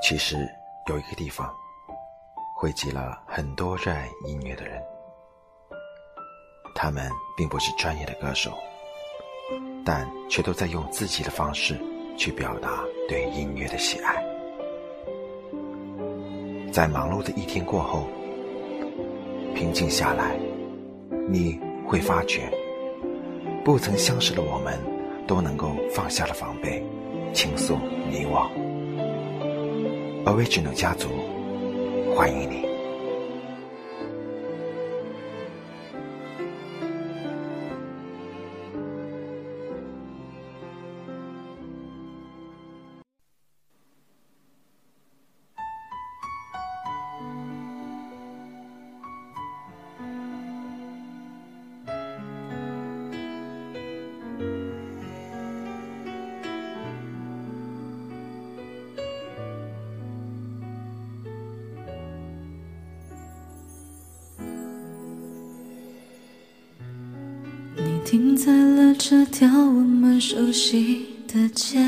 其实有一个地方，汇集了很多热爱音乐的人。他们并不是专业的歌手，但却都在用自己的方式去表达对音乐的喜爱。在忙碌的一天过后，平静下来，你会发觉，不曾相识的我们，都能够放下了防备，轻松你我。Original 家族，欢迎你。熟悉的街，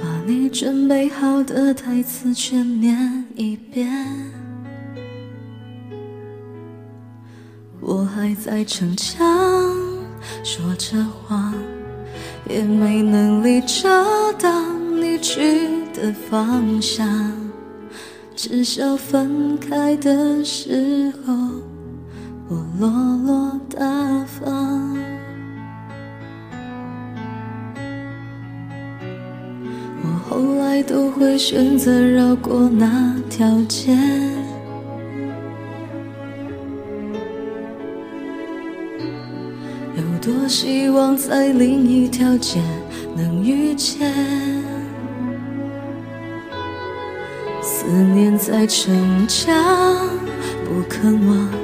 把你准备好的台词全念一遍。我还在逞强，说着谎，也没能力遮挡你去的方向。至少分开的时候。落落大方，我后来都会选择绕过那条街，有多希望在另一条街能遇见，思念在逞强，不肯忘。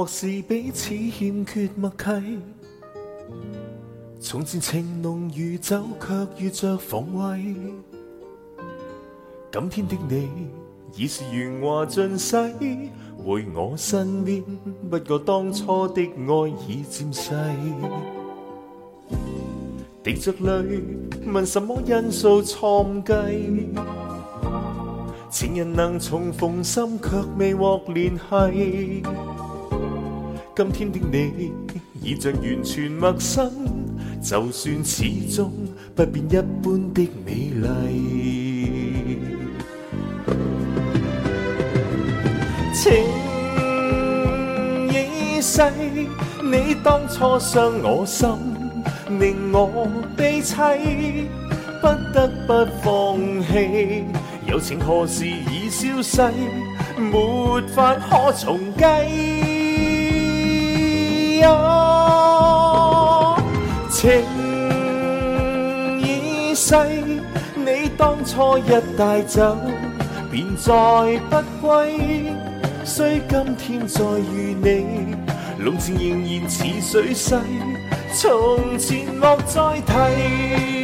或是彼此欠缺默契，从前情浓如酒，却遇着防卫。今天的你已是圆滑尽洗，回我身边，不过当初的爱已渐逝。滴着泪，问什么因素错计？前人能重逢，心却未获联系。今天的你已像完全陌生，就算始终不变一般的美丽。情已逝，你当初伤我心，令我悲凄，不得不放弃。友情何时已消逝，没法可重计。情已逝，你当初一带走，便再不归。虽今天再遇你，浓情仍然似水逝，从前莫再提。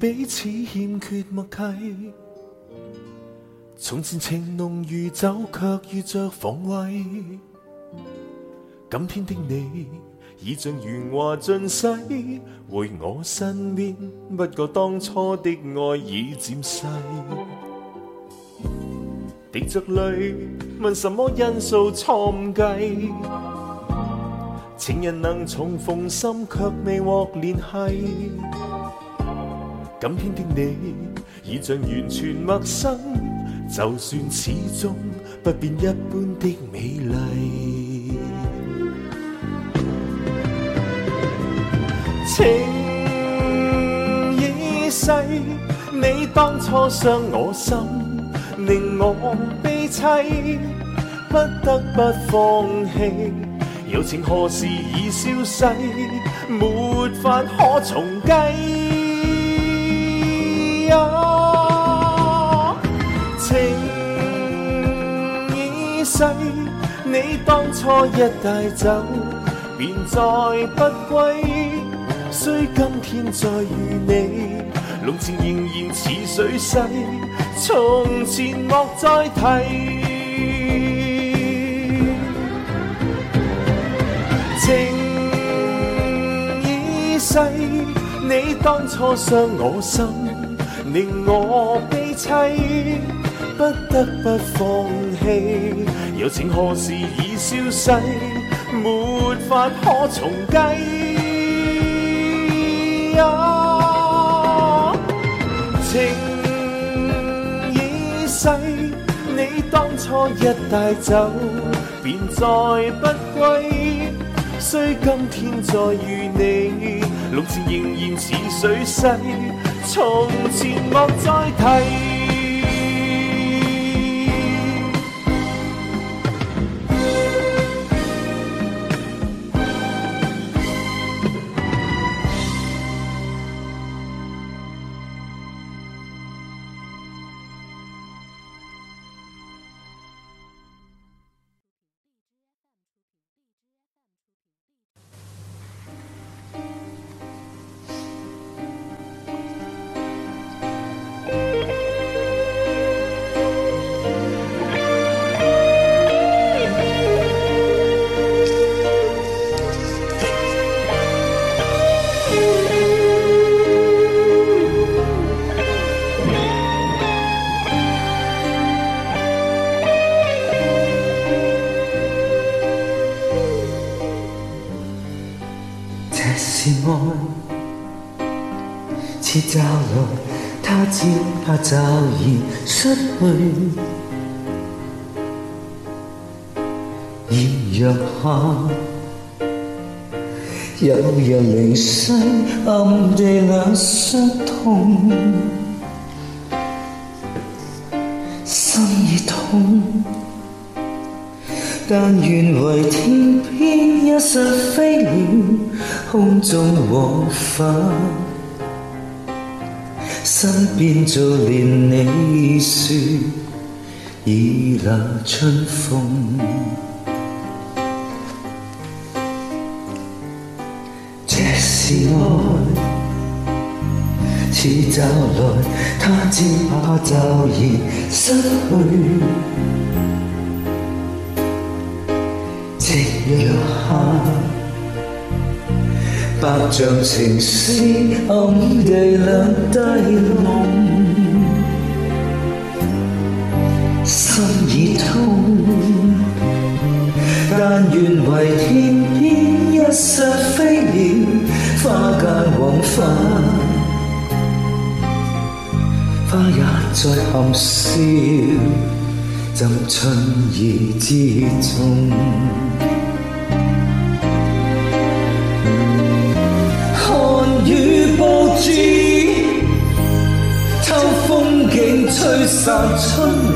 彼此欠缺默契，从前情浓如酒，却遇着防卫。今天的你，已像如华尽洗，回我身边。不过当初的爱已渐逝，滴着泪，问什么因素错计？情人能重逢，心却未获联系。今天的你已像完全陌生，就算始终不变一般的美丽。情已逝，你当初伤我心，令我悲凄，不得不放弃。友情何时已消逝，没法可重计。情已逝，你当初一带走，便再不归。虽今天再遇你，浓情仍然似水逝，从前莫再提。情已逝，你当初伤我心。令我悲凄，不得不放弃。友情何时已消逝，没法可重计。情已逝，你当初一带走，便再不归。虽今天再遇你，浓情仍然似水逝。从前莫再提。寂寞，似朝露，他只怕早已失去。炎若夏，有若零睡，暗地里相痛，心已痛。但愿为天边一失飞鸟。空中往返，身边造连你说倚那春风，这是爱，似骤来，他只怕骤然失去。夕阳下。白象情丝暗地两低弄，心已痛。但愿为天边一失飞鸟，花间往返，花也在含笑，浸春意之中。春。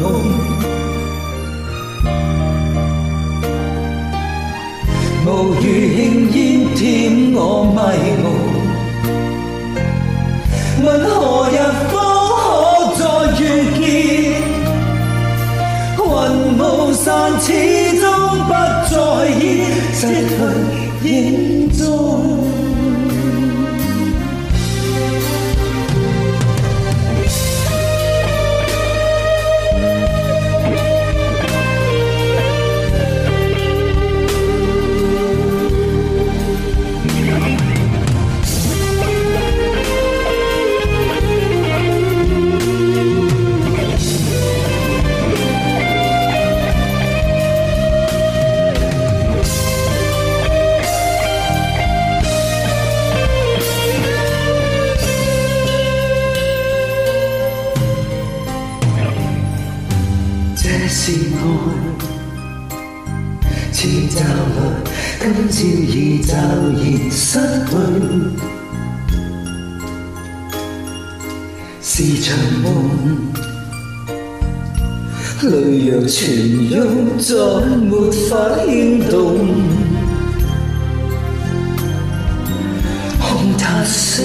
全欲再没法牵动，空叹息，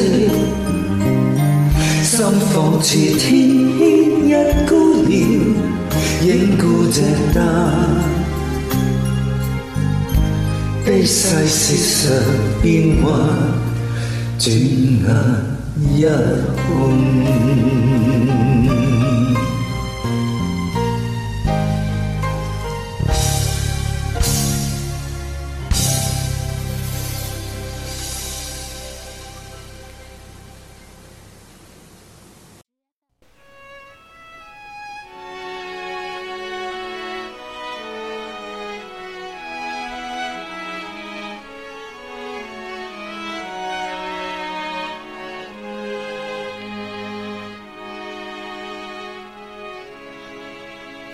心仿似天边一孤鸟，影孤只单。悲世事常变幻，转眼一空。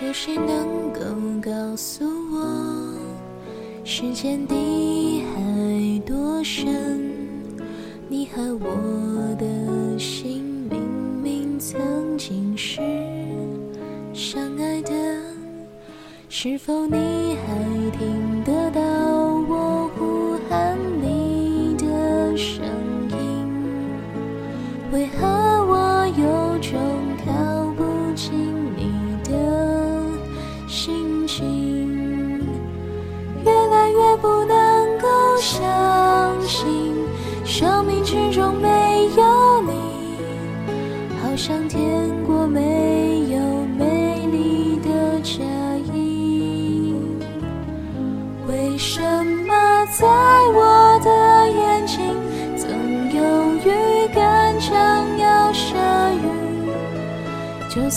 有谁能够告诉我，时间的海多深？你和我的心明明曾经是相爱的，是否你还听？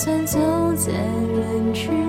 就算走在人群。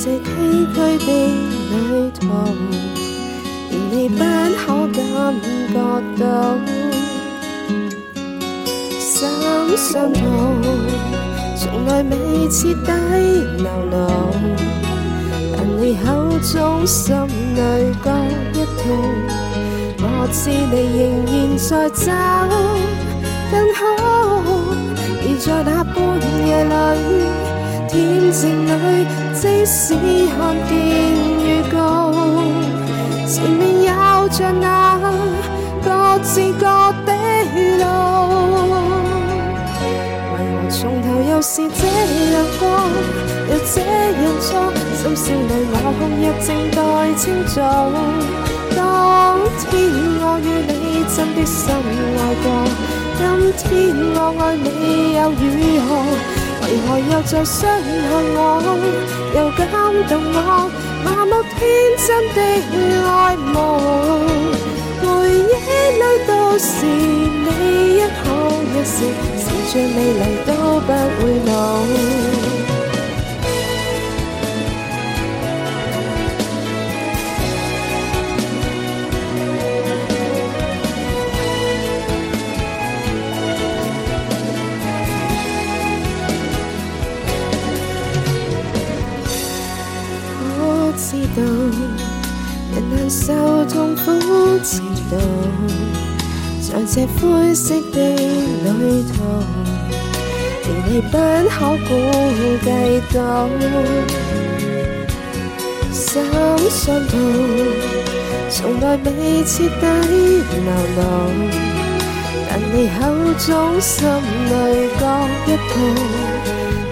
这崎岖的旅途，而你不可感觉到心伤痛，从来未彻底流露，但你口中、心里各一痛，我知你仍然在找更好，而在那半夜里。天晴里，即使看见预告，前面有着那各自各的路。為何從頭又是這樣过，又這樣錯？心事裏我空泣靜待清早。當天我與你真的深愛過，今天我愛你又如何？为何又在伤害我，又感动我，麻木天真的爱慕，回忆里都是你，一哭一笑，是着美丽都不会老。这灰色的旅途，令你不可估计到。心上痛，从来未彻底流露。但你口中心里各一套，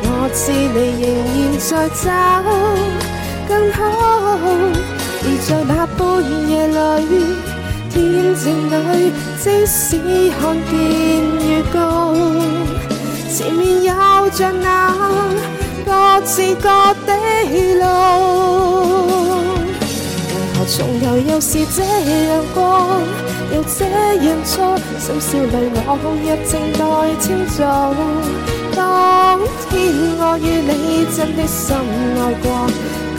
我知你仍然在找更好。而在那半夜里，天静里。即使看见预告，前面有着那各自各的路，为何从頭又是這樣过，又這樣错？深宵里，我一静待清早，當天我與你真的深愛過，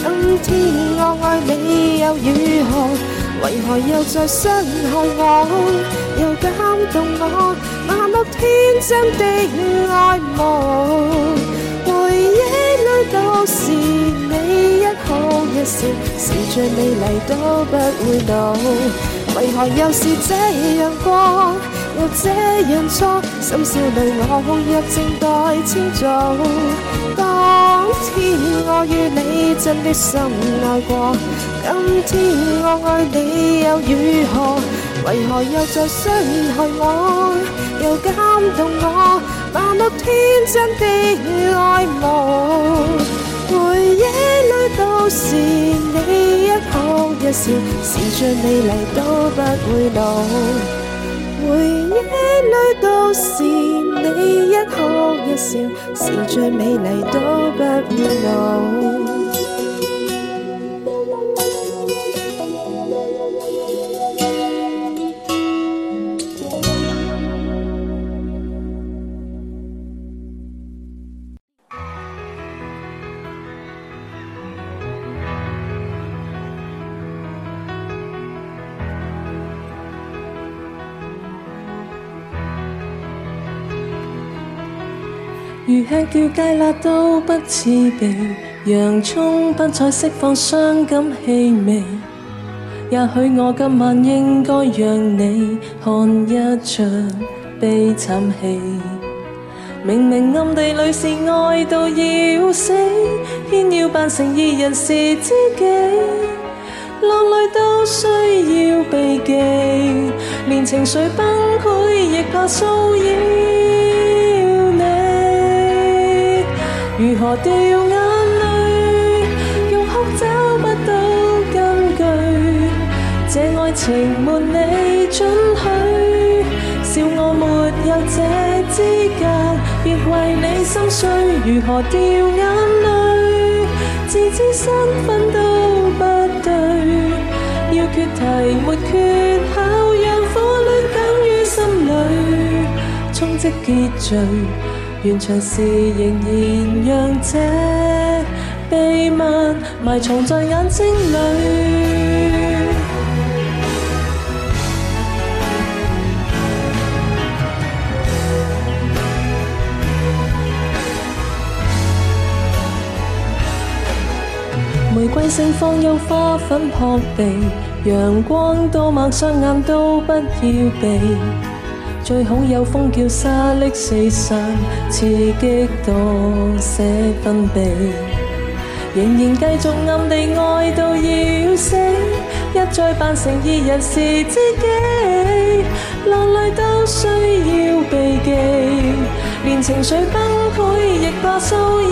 今天我愛你又如何？为何又再伤害我，又感动我，麻木天真的爱慕。回忆里都是你一哭一笑，是最美丽都不会老。为何又是这样过？就这样错，深宵里我空泣静待清早。当天我与你真的深爱过，今天我爱你又如何？为何又再伤害我，又感动我，盲目天真的爱慕。回忆里都是你一哭一笑，是最美丽都不会老。回忆里都是你一哭一笑，是最美丽都不变老。如吃掉芥辣都不刺鼻，洋葱、不菜释放伤感气味。也许我今晚应该让你看一场悲惨戏。明明暗地里是爱到要死，偏要扮成二人是知己。落泪都需要避忌，连情绪崩溃亦怕骚扰。如何掉眼泪？用哭找不到根据，这爱情没你准许，笑我没有这资格，别为你心碎。如何掉眼泪？自知身份都不对，要决堤没缺口，让苦恋等於心里，冲积结聚。完场时，仍然让这秘密埋藏在眼睛里。玫瑰盛放，有花粉扑鼻，阳光多猛，双眼都不要避。最好有风叫沙砾四散，刺激多些分泌，仍然继续暗地爱到要死，一再扮成二人是知己，落泪都需要避忌，连情绪崩溃亦怕骚扰。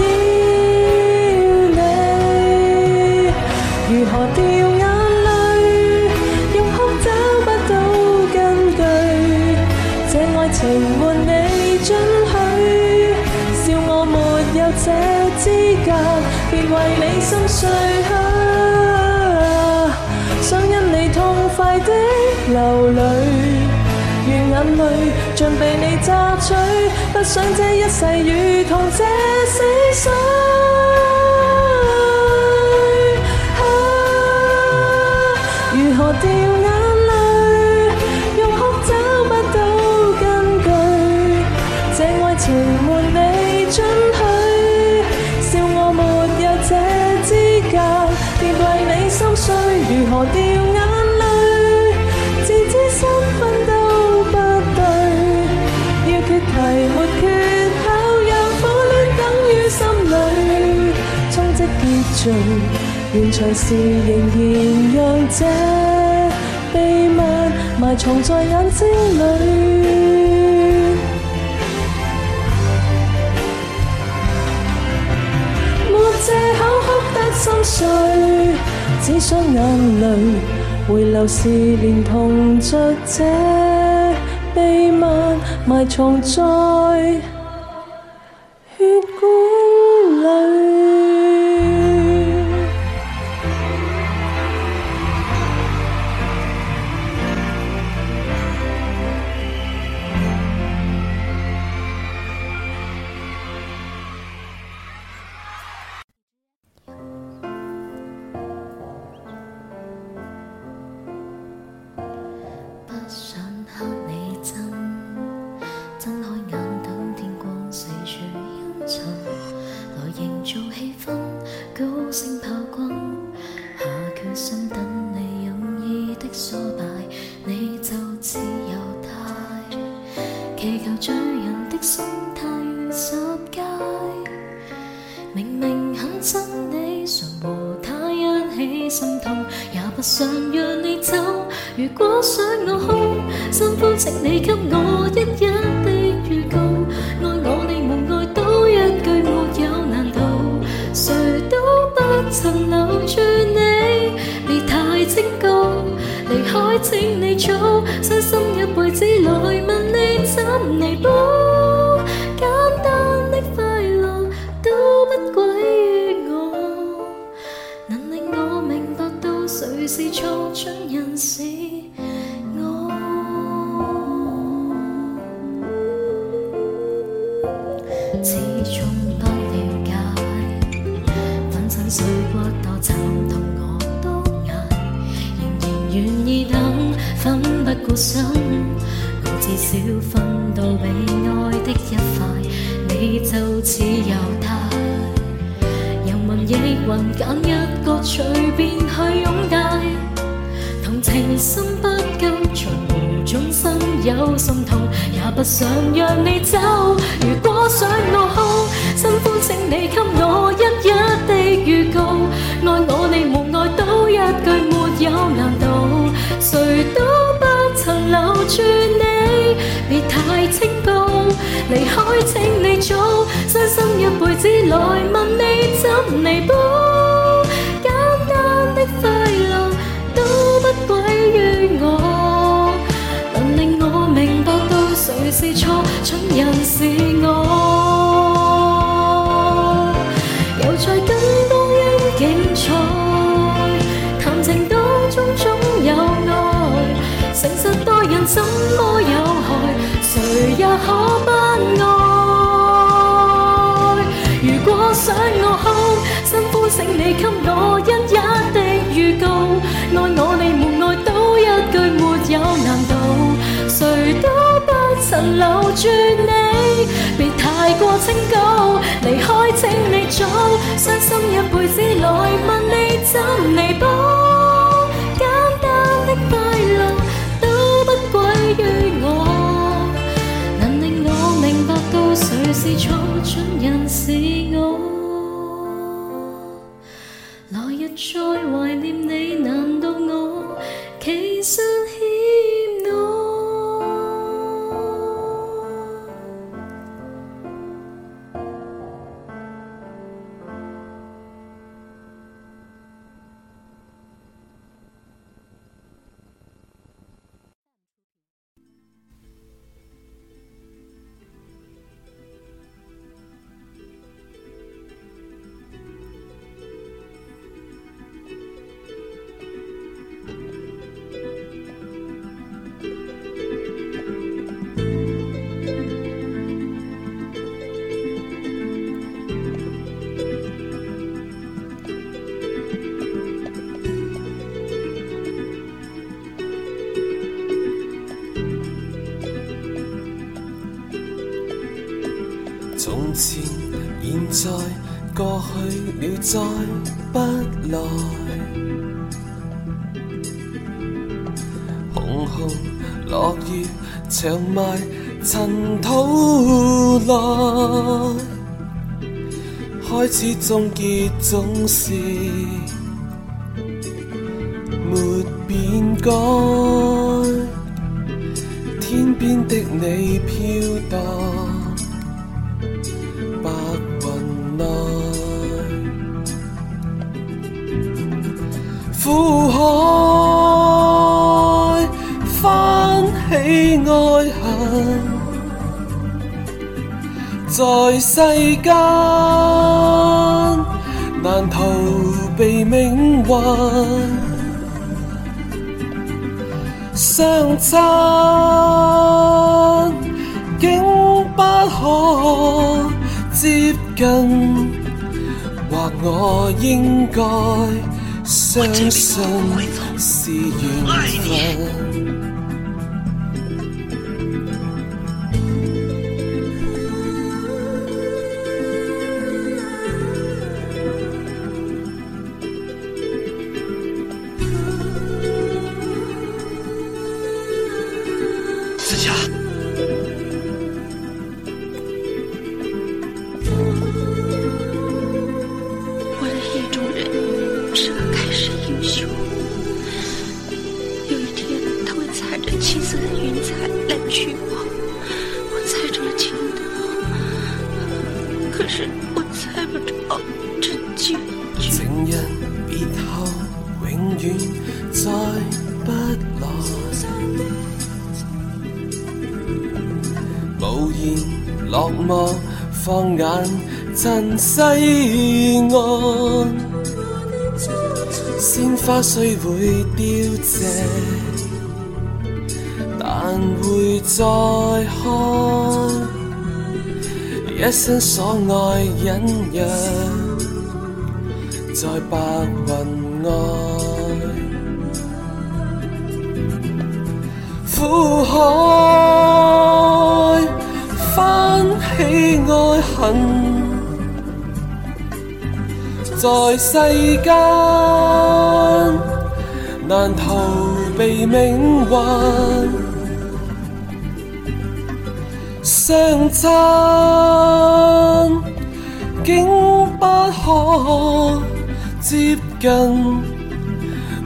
想因你痛快的流泪，愿眼泪像被你榨取，不想这一世如同这死水。啊，如何掉眼泪？欲哭找不到根据，这爱情。磨掉眼泪，自知三分都不对，要决堤没缺口，让苦恋等於心里，终积结聚，完场时仍然让这秘密埋藏在眼睛里，没借口哭得心碎。只想眼泪回流时，连同着这秘密埋藏在。心方式，你给我一样。亦还拣一个随便去拥戴。同情心不够，从无中生有心痛，也不想让你走。如果想我好，新欢请你给我一一的预告。爱我你无爱都一句没有难度，谁都不曾留住你，别太清高。离开，请你早，伤心一辈子来问你怎弥补？简单的快乐都不归于我，但令我明白到谁是错，蠢人是我。住你，别太过清高，离开请你早，伤心一辈子来问你。落雨长埋塵土內，開始終結總是沒變改。天邊的你飄荡。白雲苦海。爱恨在世间难逃避命运，相亲竟不可接近，或我应该相信是缘分。停下。西岸，鲜花虽会凋谢，但会再开。一生所爱隐约在白云外，苦海翻起爱恨。在世间难逃避命运，相亲，竟不可接近，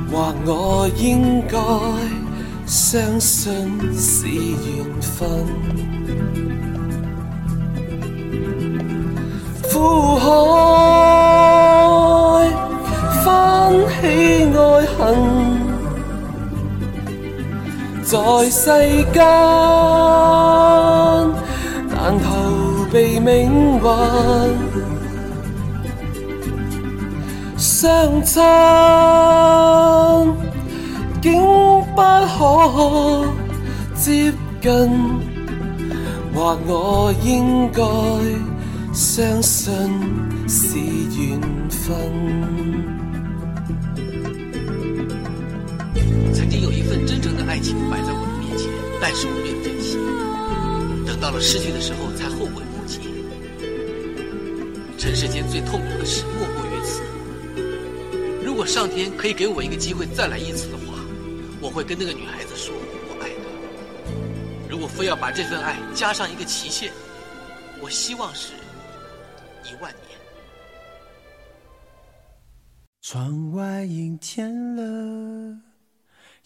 或我应该相信是缘分，苦海。翻起爱恨，在世间难逃避命运，相亲竟不可接近，或我应该相信是缘分。爱情摆在我的面前，但是我没有珍惜，等到了失去的时候才后悔不及。尘世间最痛苦的事莫过于此。如果上天可以给我一个机会再来一次的话，我会跟那个女孩子说我爱她。如果非要把这份爱加上一个期限，我希望是一万年。窗外阴天了。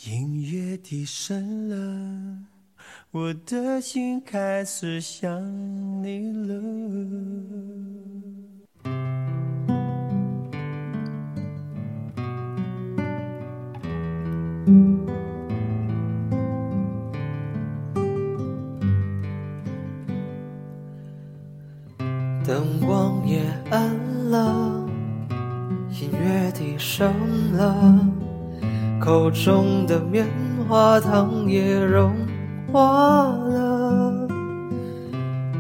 音乐低声了，我的心开始想你了。灯光也暗了，音乐低声了。口中的棉花糖也融化了，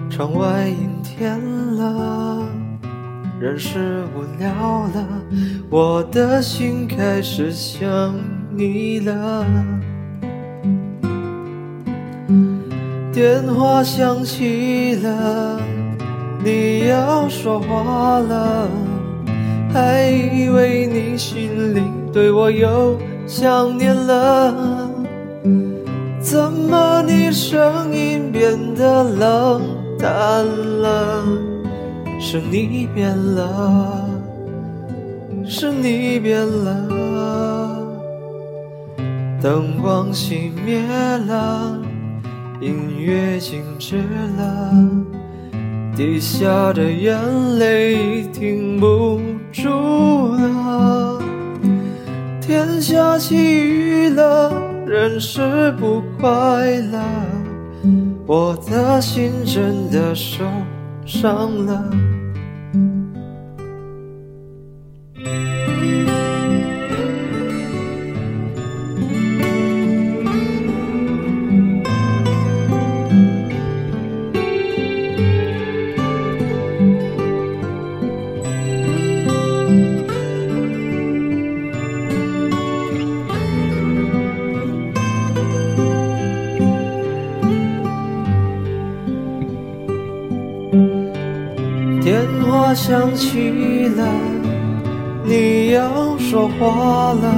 窗外阴天了，人是无聊了，我的心开始想你了。电话响起了，你要说话了，还以为你心里对我有。想念了，怎么你声音变得冷淡了？是你变了，是你变了。灯光熄灭了，音乐静止了，滴下的眼泪已停不住了。天下起雨了，人是不快乐，我的心真的受伤了。花了，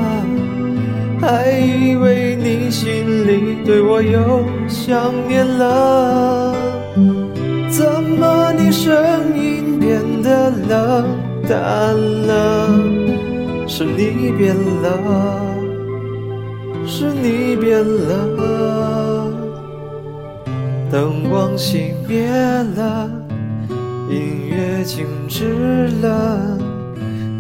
还以为你心里对我又想念了。怎么你声音变得冷淡了？是你变了，是你变了。灯光熄灭了，音乐静止了。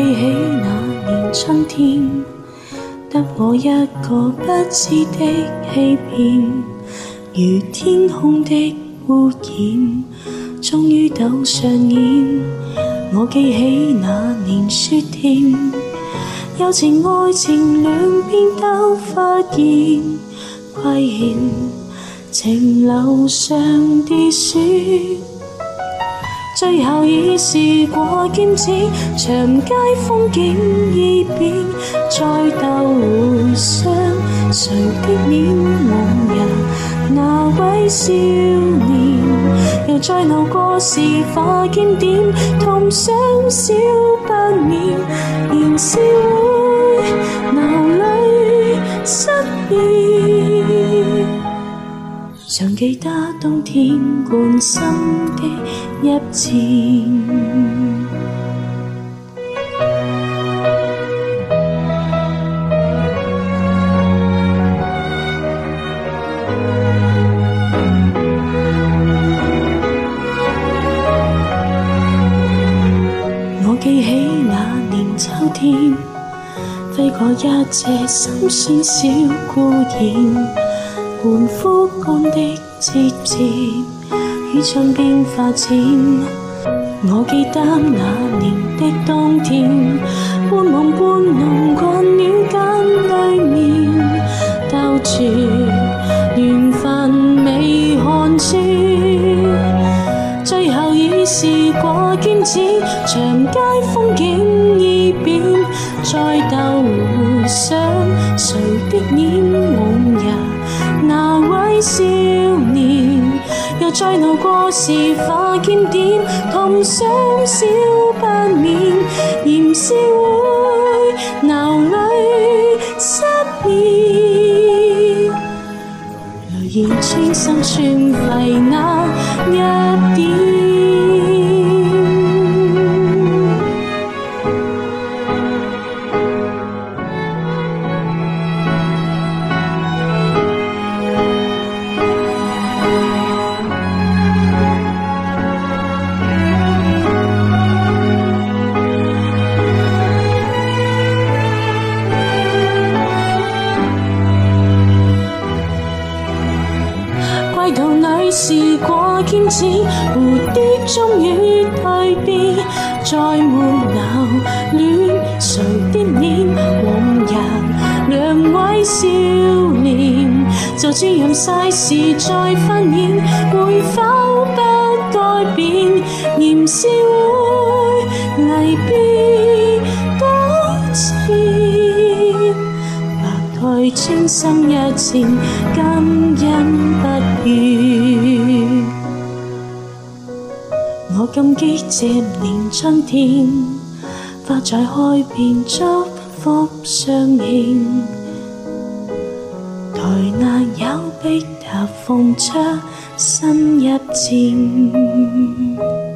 记起那年春天，得我一个不知的欺骗，如天空的污染，终于都上演。我记起那年雪天，友情爱情两边都发现亏欠，情楼上跌雪。最后已试过剑尖，长街风景已变，再斗回想，谁的脸？往日那位少年，又再闹过时花见点，痛赏少不免，仍是会流泪失眠。常记得冬天灌心的一字。我记起那年秋天，飞过一只心酸小孤雁。半枯干的枝节，雨窗边发展。我记得那年的冬天，半梦半困了间对面，兜转缘分未看穿。最后已是过肩子，长街风景已变。再。在怒过时，化坚点，同伤少不免，燃烧。子蝴蝶终于蜕变，再没留恋谁的脸。往日两位少年，就算任世事再翻扰，会否不改变？仍是会离别多缠，白头青生一前，今恩不怨。感激这年春天，花再开遍，祝福相庆。台那有碧塔凤出新一箭。